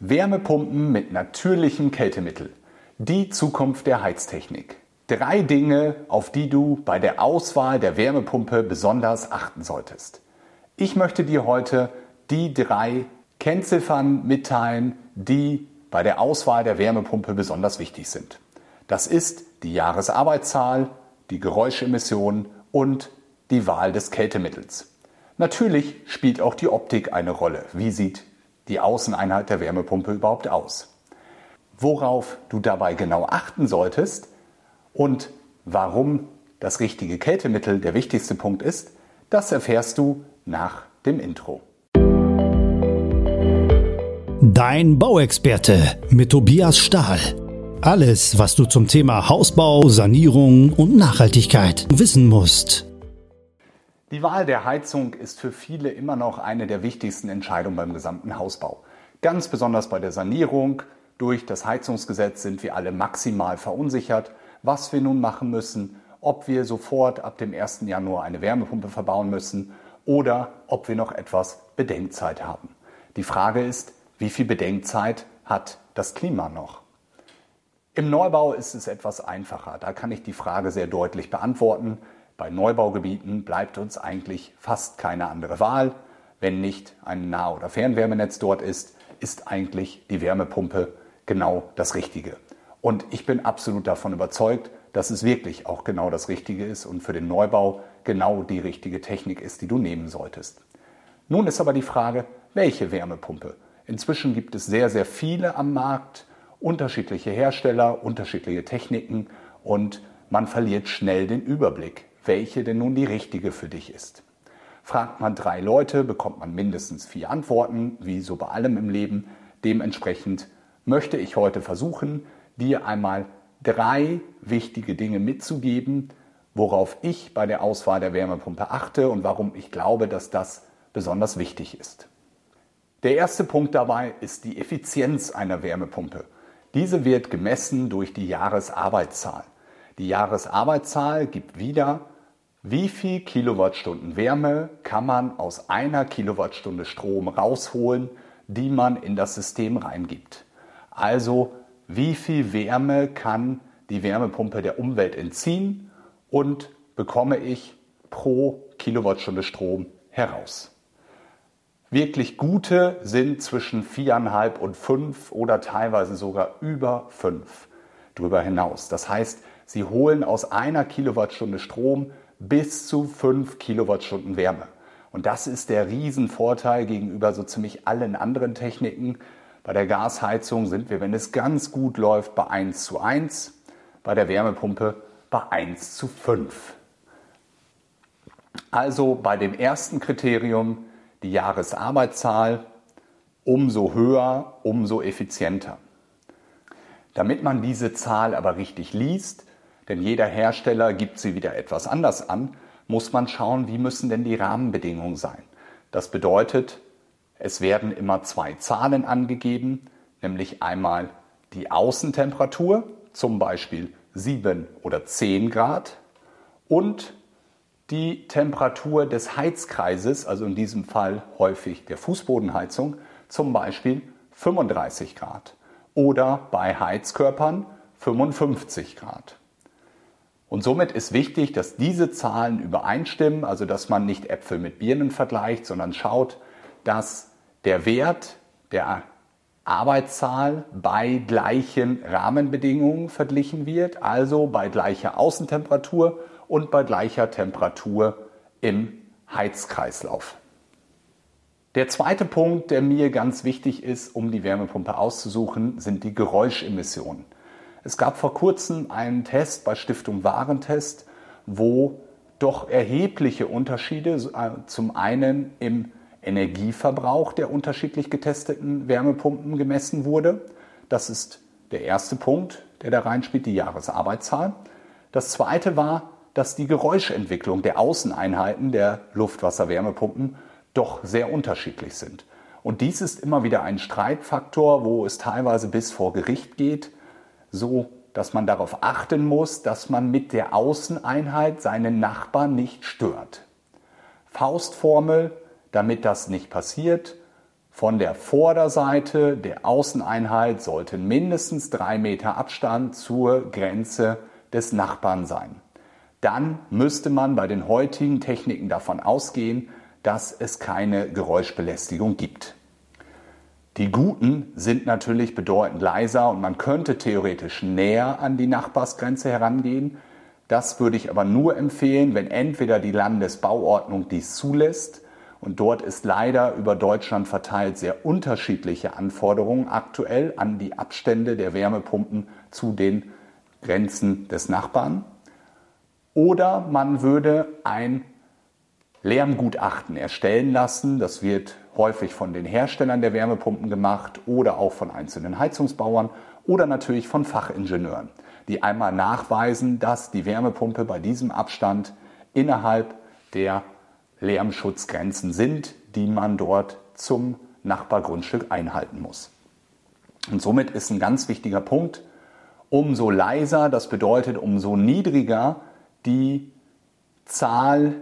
Wärmepumpen mit natürlichem Kältemittel. Die Zukunft der Heiztechnik. Drei Dinge, auf die du bei der Auswahl der Wärmepumpe besonders achten solltest. Ich möchte dir heute die drei Kennziffern mitteilen, die bei der Auswahl der Wärmepumpe besonders wichtig sind. Das ist die Jahresarbeitszahl, die Geräuschemission und die Wahl des Kältemittels. Natürlich spielt auch die Optik eine Rolle. Wie sieht die Außeneinheit der Wärmepumpe überhaupt aus. Worauf du dabei genau achten solltest und warum das richtige Kältemittel der wichtigste Punkt ist, das erfährst du nach dem Intro. Dein Bauexperte mit Tobias Stahl. Alles, was du zum Thema Hausbau, Sanierung und Nachhaltigkeit wissen musst. Die Wahl der Heizung ist für viele immer noch eine der wichtigsten Entscheidungen beim gesamten Hausbau. Ganz besonders bei der Sanierung. Durch das Heizungsgesetz sind wir alle maximal verunsichert, was wir nun machen müssen, ob wir sofort ab dem 1. Januar eine Wärmepumpe verbauen müssen oder ob wir noch etwas Bedenkzeit haben. Die Frage ist, wie viel Bedenkzeit hat das Klima noch? Im Neubau ist es etwas einfacher. Da kann ich die Frage sehr deutlich beantworten. Bei Neubaugebieten bleibt uns eigentlich fast keine andere Wahl. Wenn nicht ein Nah- oder Fernwärmenetz dort ist, ist eigentlich die Wärmepumpe genau das Richtige. Und ich bin absolut davon überzeugt, dass es wirklich auch genau das Richtige ist und für den Neubau genau die richtige Technik ist, die du nehmen solltest. Nun ist aber die Frage, welche Wärmepumpe? Inzwischen gibt es sehr, sehr viele am Markt, unterschiedliche Hersteller, unterschiedliche Techniken und man verliert schnell den Überblick welche denn nun die richtige für dich ist. Fragt man drei Leute, bekommt man mindestens vier Antworten, wie so bei allem im Leben. Dementsprechend möchte ich heute versuchen, dir einmal drei wichtige Dinge mitzugeben, worauf ich bei der Auswahl der Wärmepumpe achte und warum ich glaube, dass das besonders wichtig ist. Der erste Punkt dabei ist die Effizienz einer Wärmepumpe. Diese wird gemessen durch die Jahresarbeitszahl. Die Jahresarbeitszahl gibt wieder, wie viel Kilowattstunden Wärme kann man aus einer Kilowattstunde Strom rausholen, die man in das System reingibt? Also wie viel Wärme kann die Wärmepumpe der Umwelt entziehen und bekomme ich pro Kilowattstunde Strom heraus? Wirklich gute sind zwischen 4,5 und 5 oder teilweise sogar über 5 drüber hinaus. Das heißt, sie holen aus einer Kilowattstunde Strom bis zu 5 Kilowattstunden Wärme. Und das ist der Riesenvorteil gegenüber so ziemlich allen anderen Techniken. Bei der Gasheizung sind wir, wenn es ganz gut läuft, bei 1 zu 1, bei der Wärmepumpe bei 1 zu 5. Also bei dem ersten Kriterium, die Jahresarbeitszahl, umso höher, umso effizienter. Damit man diese Zahl aber richtig liest, denn jeder Hersteller gibt sie wieder etwas anders an, muss man schauen, wie müssen denn die Rahmenbedingungen sein. Das bedeutet, es werden immer zwei Zahlen angegeben, nämlich einmal die Außentemperatur, zum Beispiel 7 oder 10 Grad, und die Temperatur des Heizkreises, also in diesem Fall häufig der Fußbodenheizung, zum Beispiel 35 Grad oder bei Heizkörpern 55 Grad. Und somit ist wichtig, dass diese Zahlen übereinstimmen, also dass man nicht Äpfel mit Birnen vergleicht, sondern schaut, dass der Wert der Arbeitszahl bei gleichen Rahmenbedingungen verglichen wird, also bei gleicher Außentemperatur und bei gleicher Temperatur im Heizkreislauf. Der zweite Punkt, der mir ganz wichtig ist, um die Wärmepumpe auszusuchen, sind die Geräuschemissionen. Es gab vor kurzem einen Test bei Stiftung Warentest, wo doch erhebliche Unterschiede äh, zum einen im Energieverbrauch der unterschiedlich getesteten Wärmepumpen gemessen wurde. Das ist der erste Punkt, der da reinspielt, die Jahresarbeitszahl. Das zweite war, dass die Geräuschentwicklung der Außeneinheiten der Luftwasser-Wärmepumpen doch sehr unterschiedlich sind. Und dies ist immer wieder ein Streitfaktor, wo es teilweise bis vor Gericht geht, so dass man darauf achten muss, dass man mit der Außeneinheit seinen Nachbarn nicht stört. Faustformel, damit das nicht passiert, Von der Vorderseite der Außeneinheit sollte mindestens drei Meter Abstand zur Grenze des Nachbarn sein. Dann müsste man bei den heutigen Techniken davon ausgehen, dass es keine Geräuschbelästigung gibt. Die guten sind natürlich bedeutend leiser und man könnte theoretisch näher an die Nachbarsgrenze herangehen. Das würde ich aber nur empfehlen, wenn entweder die Landesbauordnung dies zulässt und dort ist leider über Deutschland verteilt sehr unterschiedliche Anforderungen aktuell an die Abstände der Wärmepumpen zu den Grenzen des Nachbarn. Oder man würde ein Lärmgutachten erstellen lassen. Das wird häufig von den Herstellern der Wärmepumpen gemacht oder auch von einzelnen Heizungsbauern oder natürlich von Fachingenieuren, die einmal nachweisen, dass die Wärmepumpe bei diesem Abstand innerhalb der Lärmschutzgrenzen sind, die man dort zum Nachbargrundstück einhalten muss. Und somit ist ein ganz wichtiger Punkt, umso leiser, das bedeutet umso niedriger die Zahl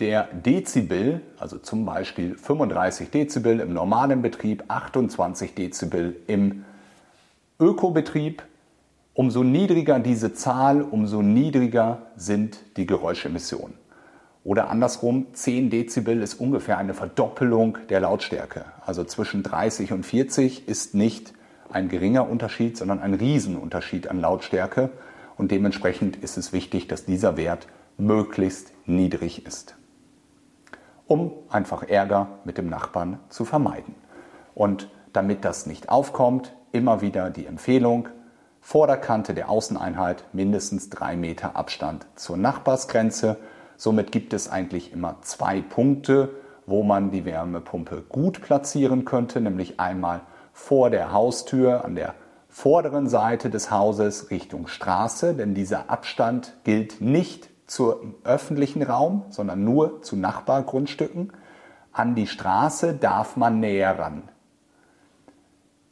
der Dezibel, also zum Beispiel 35 Dezibel im normalen Betrieb, 28 Dezibel im Ökobetrieb, umso niedriger diese Zahl, umso niedriger sind die Geräuschemissionen. Oder andersrum, 10 Dezibel ist ungefähr eine Verdoppelung der Lautstärke. Also zwischen 30 und 40 ist nicht ein geringer Unterschied, sondern ein Riesenunterschied an Lautstärke. Und dementsprechend ist es wichtig, dass dieser Wert möglichst niedrig ist, um einfach Ärger mit dem Nachbarn zu vermeiden. Und damit das nicht aufkommt, immer wieder die Empfehlung, vor der Kante der Außeneinheit mindestens drei Meter Abstand zur Nachbarsgrenze Somit gibt es eigentlich immer zwei Punkte, wo man die Wärmepumpe gut platzieren könnte, nämlich einmal vor der Haustür an der vorderen Seite des Hauses Richtung Straße, denn dieser Abstand gilt nicht zum öffentlichen Raum, sondern nur zu Nachbargrundstücken. An die Straße darf man näher ran.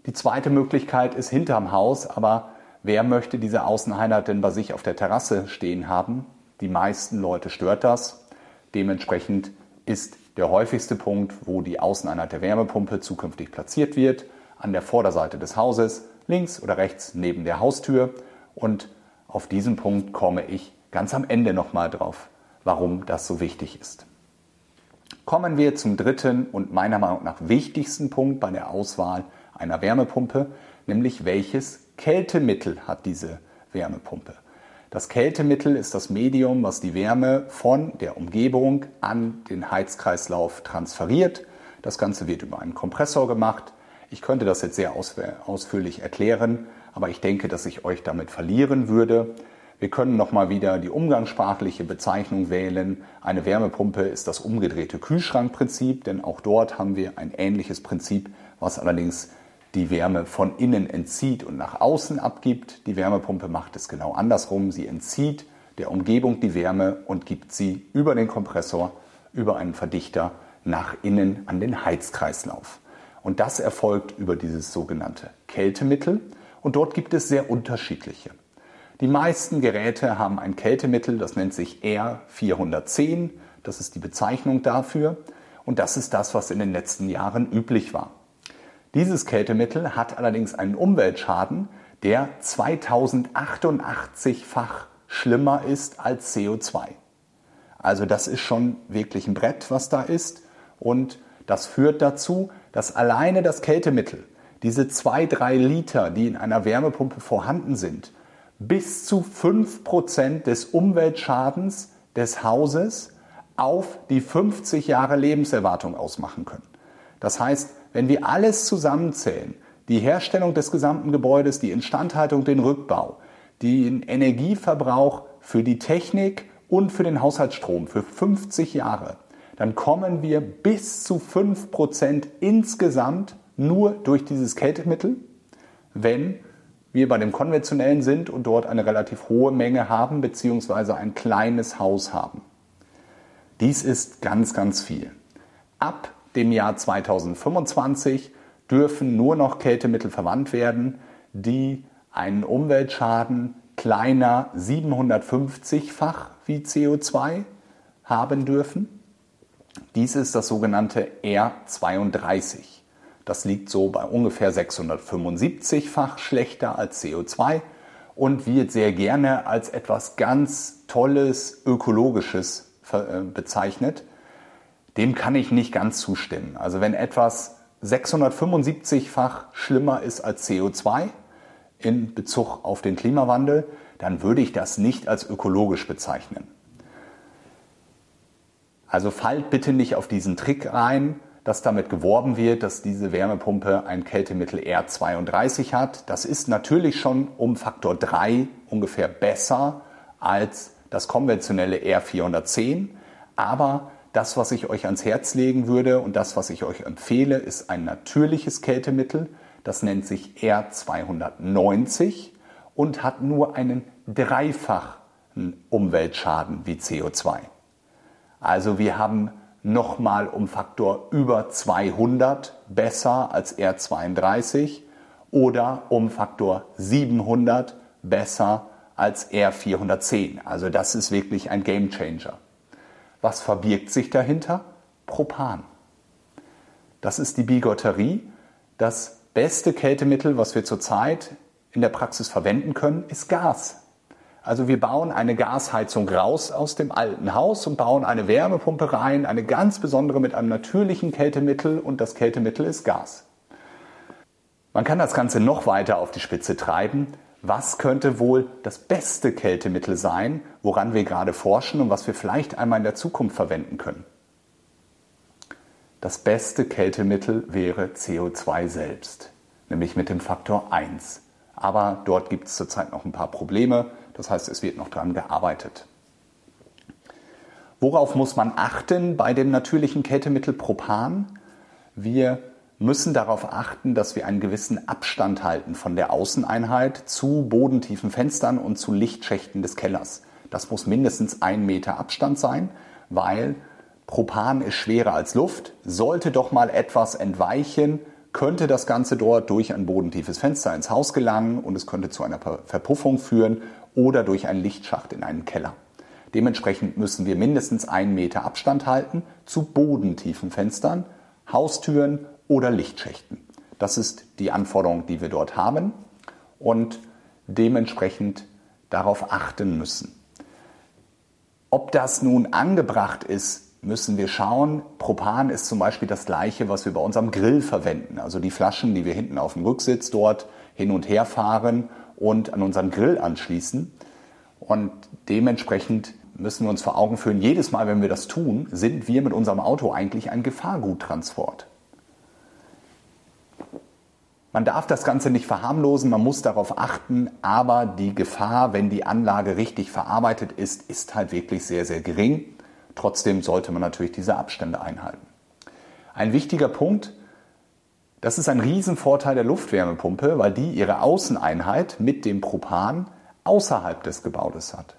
Die zweite Möglichkeit ist hinterm Haus, aber wer möchte diese Außeneinheit denn bei sich auf der Terrasse stehen haben? Die meisten Leute stört das. Dementsprechend ist der häufigste Punkt, wo die Außeneinheit der Wärmepumpe zukünftig platziert wird, an der Vorderseite des Hauses, links oder rechts neben der Haustür. Und auf diesen Punkt komme ich ganz am Ende nochmal drauf, warum das so wichtig ist. Kommen wir zum dritten und meiner Meinung nach wichtigsten Punkt bei der Auswahl einer Wärmepumpe, nämlich welches Kältemittel hat diese Wärmepumpe. Das Kältemittel ist das Medium, was die Wärme von der Umgebung an den Heizkreislauf transferiert. Das Ganze wird über einen Kompressor gemacht. Ich könnte das jetzt sehr ausführlich erklären, aber ich denke, dass ich euch damit verlieren würde. Wir können nochmal wieder die umgangssprachliche Bezeichnung wählen. Eine Wärmepumpe ist das umgedrehte Kühlschrankprinzip, denn auch dort haben wir ein ähnliches Prinzip, was allerdings die Wärme von innen entzieht und nach außen abgibt. Die Wärmepumpe macht es genau andersrum. Sie entzieht der Umgebung die Wärme und gibt sie über den Kompressor, über einen Verdichter nach innen an den Heizkreislauf. Und das erfolgt über dieses sogenannte Kältemittel. Und dort gibt es sehr unterschiedliche. Die meisten Geräte haben ein Kältemittel, das nennt sich R410. Das ist die Bezeichnung dafür. Und das ist das, was in den letzten Jahren üblich war. Dieses Kältemittel hat allerdings einen Umweltschaden, der 2088-fach schlimmer ist als CO2. Also das ist schon wirklich ein Brett, was da ist. Und das führt dazu, dass alleine das Kältemittel, diese 2-3 Liter, die in einer Wärmepumpe vorhanden sind, bis zu 5% des Umweltschadens des Hauses auf die 50 Jahre Lebenserwartung ausmachen können. Das heißt, wenn wir alles zusammenzählen, die Herstellung des gesamten Gebäudes, die Instandhaltung, den Rückbau, den Energieverbrauch für die Technik und für den Haushaltsstrom für 50 Jahre, dann kommen wir bis zu 5% insgesamt nur durch dieses Kältemittel, wenn wir bei dem konventionellen sind und dort eine relativ hohe Menge haben bzw. ein kleines Haus haben. Dies ist ganz, ganz viel. Ab dem Jahr 2025 dürfen nur noch Kältemittel verwandt werden, die einen Umweltschaden kleiner 750-fach wie CO2 haben dürfen. Dies ist das sogenannte R32. Das liegt so bei ungefähr 675-fach schlechter als CO2 und wird sehr gerne als etwas ganz Tolles, Ökologisches äh, bezeichnet. Dem kann ich nicht ganz zustimmen. Also wenn etwas 675-fach schlimmer ist als CO2 in Bezug auf den Klimawandel, dann würde ich das nicht als ökologisch bezeichnen. Also fallt bitte nicht auf diesen Trick rein, dass damit geworben wird, dass diese Wärmepumpe ein Kältemittel R32 hat. Das ist natürlich schon um Faktor 3 ungefähr besser als das konventionelle R410. Aber das, was ich euch ans Herz legen würde und das, was ich euch empfehle, ist ein natürliches Kältemittel. Das nennt sich R290 und hat nur einen dreifachen Umweltschaden wie CO2. Also wir haben nochmal um Faktor über 200 besser als R32 oder um Faktor 700 besser als R410. Also das ist wirklich ein Game Changer. Was verbirgt sich dahinter? Propan. Das ist die Bigotterie. Das beste Kältemittel, was wir zurzeit in der Praxis verwenden können, ist Gas. Also wir bauen eine Gasheizung raus aus dem alten Haus und bauen eine Wärmepumpe rein, eine ganz besondere mit einem natürlichen Kältemittel und das Kältemittel ist Gas. Man kann das Ganze noch weiter auf die Spitze treiben. Was könnte wohl das beste Kältemittel sein, woran wir gerade forschen und was wir vielleicht einmal in der Zukunft verwenden können? Das beste Kältemittel wäre CO2 selbst, nämlich mit dem Faktor 1. Aber dort gibt es zurzeit noch ein paar Probleme. Das heißt, es wird noch daran gearbeitet. Worauf muss man achten bei dem natürlichen Kältemittel Propan? Wir müssen darauf achten, dass wir einen gewissen Abstand halten von der Außeneinheit zu bodentiefen Fenstern und zu Lichtschächten des Kellers. Das muss mindestens ein Meter Abstand sein, weil Propan ist schwerer als Luft. Sollte doch mal etwas entweichen, könnte das Ganze dort durch ein bodentiefes Fenster ins Haus gelangen und es könnte zu einer Verpuffung führen oder durch einen Lichtschacht in einen Keller. Dementsprechend müssen wir mindestens einen Meter Abstand halten zu bodentiefen Fenstern, Haustüren oder Lichtschächten. Das ist die Anforderung, die wir dort haben und dementsprechend darauf achten müssen. Ob das nun angebracht ist, müssen wir schauen. Propan ist zum Beispiel das gleiche, was wir bei unserem Grill verwenden. Also die Flaschen, die wir hinten auf dem Rücksitz dort hin und her fahren und an unseren Grill anschließen. Und dementsprechend müssen wir uns vor Augen führen, jedes Mal, wenn wir das tun, sind wir mit unserem Auto eigentlich ein Gefahrguttransport. Man darf das Ganze nicht verharmlosen, man muss darauf achten, aber die Gefahr, wenn die Anlage richtig verarbeitet ist, ist halt wirklich sehr, sehr gering. Trotzdem sollte man natürlich diese Abstände einhalten. Ein wichtiger Punkt, das ist ein Riesenvorteil der Luftwärmepumpe, weil die ihre Außeneinheit mit dem Propan außerhalb des Gebäudes hat.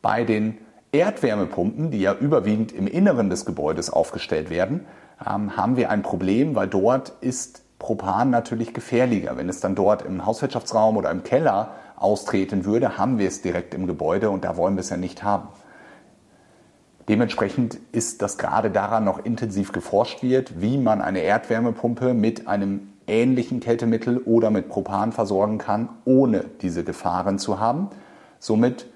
Bei den Erdwärmepumpen, die ja überwiegend im Inneren des Gebäudes aufgestellt werden, ähm, haben wir ein Problem, weil dort ist Propan natürlich gefährlicher. Wenn es dann dort im Hauswirtschaftsraum oder im Keller austreten würde, haben wir es direkt im Gebäude und da wollen wir es ja nicht haben. Dementsprechend ist das gerade daran noch intensiv geforscht wird, wie man eine Erdwärmepumpe mit einem ähnlichen Kältemittel oder mit Propan versorgen kann, ohne diese Gefahren zu haben. Somit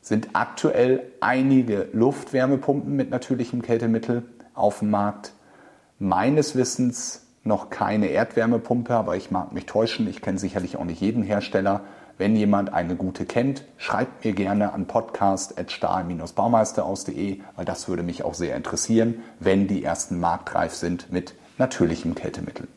sind aktuell einige Luftwärmepumpen mit natürlichem Kältemittel auf dem Markt. Meines Wissens noch keine Erdwärmepumpe, aber ich mag mich täuschen. Ich kenne sicherlich auch nicht jeden Hersteller. Wenn jemand eine gute kennt, schreibt mir gerne an podcast.stahl-baumeister.de, weil das würde mich auch sehr interessieren, wenn die ersten marktreif sind mit natürlichem Kältemittel.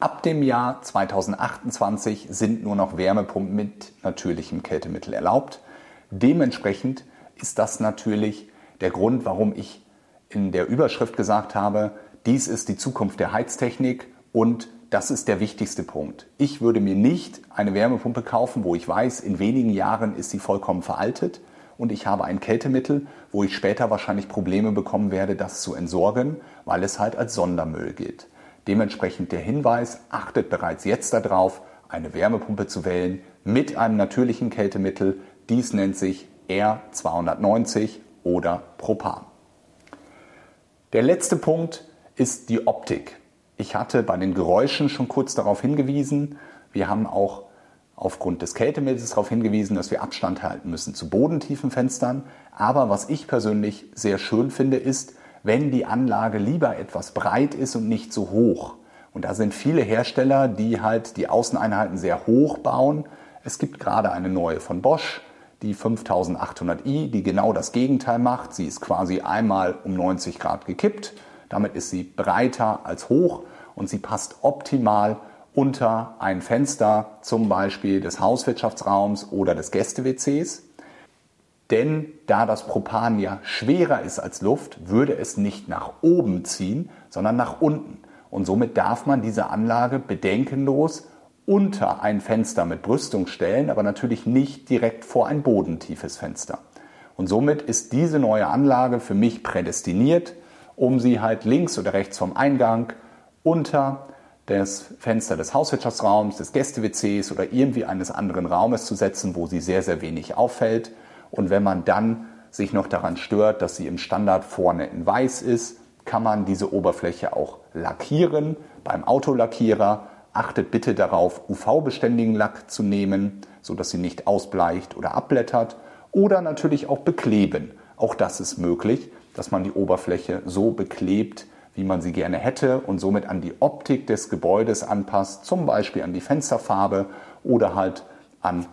Ab dem Jahr 2028 sind nur noch Wärmepumpen mit natürlichem Kältemittel erlaubt. Dementsprechend ist das natürlich der Grund, warum ich in der Überschrift gesagt habe, dies ist die Zukunft der Heiztechnik und das ist der wichtigste Punkt. Ich würde mir nicht eine Wärmepumpe kaufen, wo ich weiß, in wenigen Jahren ist sie vollkommen veraltet und ich habe ein Kältemittel, wo ich später wahrscheinlich Probleme bekommen werde, das zu entsorgen, weil es halt als Sondermüll gilt. Dementsprechend der Hinweis, achtet bereits jetzt darauf, eine Wärmepumpe zu wählen mit einem natürlichen Kältemittel. Dies nennt sich R290 oder Propan. Der letzte Punkt ist die Optik. Ich hatte bei den Geräuschen schon kurz darauf hingewiesen. Wir haben auch aufgrund des Kältemittels darauf hingewiesen, dass wir Abstand halten müssen zu bodentiefen Fenstern. Aber was ich persönlich sehr schön finde, ist, wenn die Anlage lieber etwas breit ist und nicht so hoch. Und da sind viele Hersteller, die halt die Außeneinheiten sehr hoch bauen. Es gibt gerade eine neue von Bosch, die 5800i, die genau das Gegenteil macht. Sie ist quasi einmal um 90 Grad gekippt. Damit ist sie breiter als hoch und sie passt optimal unter ein Fenster, zum Beispiel des Hauswirtschaftsraums oder des Gäste-WCs. Denn da das Propan ja schwerer ist als Luft, würde es nicht nach oben ziehen, sondern nach unten. Und somit darf man diese Anlage bedenkenlos unter ein Fenster mit Brüstung stellen, aber natürlich nicht direkt vor ein bodentiefes Fenster. Und somit ist diese neue Anlage für mich prädestiniert, um sie halt links oder rechts vom Eingang unter das Fenster des Hauswirtschaftsraums, des Gäste-WCs oder irgendwie eines anderen Raumes zu setzen, wo sie sehr, sehr wenig auffällt. Und wenn man dann sich noch daran stört, dass sie im Standard vorne in weiß ist, kann man diese Oberfläche auch lackieren. Beim Autolackierer achtet bitte darauf, UV-beständigen Lack zu nehmen, sodass sie nicht ausbleicht oder abblättert. Oder natürlich auch bekleben. Auch das ist möglich, dass man die Oberfläche so beklebt, wie man sie gerne hätte und somit an die Optik des Gebäudes anpasst, zum Beispiel an die Fensterfarbe oder halt an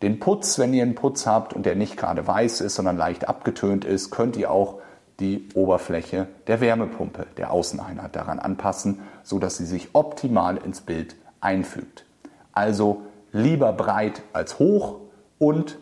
den Putz. Wenn ihr einen Putz habt und der nicht gerade weiß ist, sondern leicht abgetönt ist, könnt ihr auch die Oberfläche der Wärmepumpe, der Außeneinheit daran anpassen, sodass sie sich optimal ins Bild einfügt. Also lieber breit als hoch und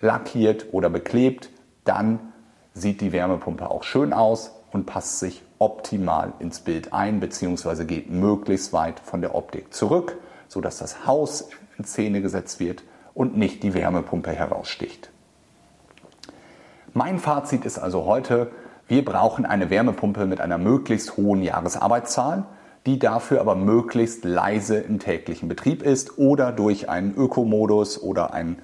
lackiert oder beklebt, dann sieht die Wärmepumpe auch schön aus und passt sich optimal ins Bild ein bzw. geht möglichst weit von der Optik zurück, sodass das Haus in Szene gesetzt wird und nicht die Wärmepumpe heraussticht. Mein Fazit ist also heute, wir brauchen eine Wärmepumpe mit einer möglichst hohen Jahresarbeitszahl, die dafür aber möglichst leise im täglichen Betrieb ist oder durch einen Ökomodus oder einen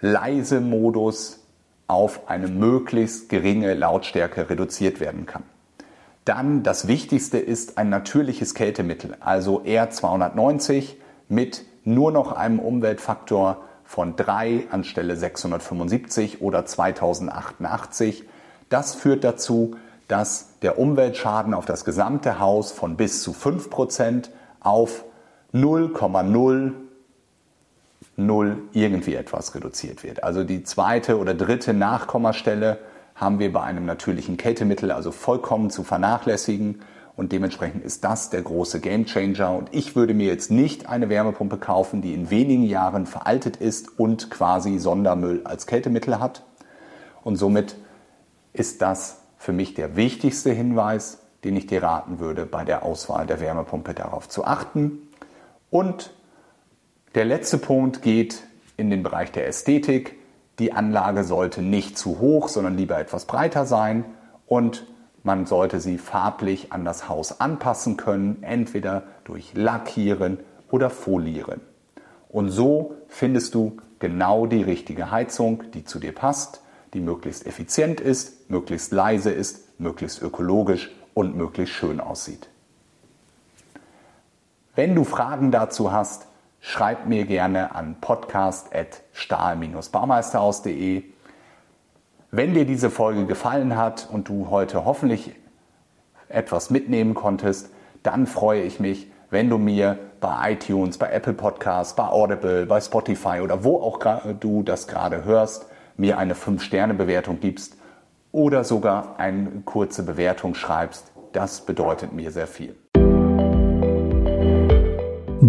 leise Modus auf eine möglichst geringe Lautstärke reduziert werden kann. Dann das Wichtigste ist ein natürliches Kältemittel, also R290 mit nur noch einem Umweltfaktor von 3 anstelle 675 oder 2088. Das führt dazu, dass der Umweltschaden auf das gesamte Haus von bis zu 5% auf 0,0 irgendwie etwas reduziert wird. Also die zweite oder dritte Nachkommastelle haben wir bei einem natürlichen Kältemittel also vollkommen zu vernachlässigen und dementsprechend ist das der große Gamechanger und ich würde mir jetzt nicht eine Wärmepumpe kaufen, die in wenigen Jahren veraltet ist und quasi Sondermüll als Kältemittel hat. Und somit ist das für mich der wichtigste Hinweis, den ich dir raten würde, bei der Auswahl der Wärmepumpe darauf zu achten. Und der letzte Punkt geht in den Bereich der Ästhetik. Die Anlage sollte nicht zu hoch, sondern lieber etwas breiter sein und man sollte sie farblich an das Haus anpassen können, entweder durch Lackieren oder Folieren. Und so findest du genau die richtige Heizung, die zu dir passt, die möglichst effizient ist, möglichst leise ist, möglichst ökologisch und möglichst schön aussieht. Wenn du Fragen dazu hast, schreib mir gerne an podcast.stahl-baumeisterhaus.de. Wenn dir diese Folge gefallen hat und du heute hoffentlich etwas mitnehmen konntest, dann freue ich mich, wenn du mir bei iTunes, bei Apple Podcasts, bei Audible, bei Spotify oder wo auch du das gerade hörst, mir eine 5-Sterne-Bewertung gibst oder sogar eine kurze Bewertung schreibst. Das bedeutet mir sehr viel.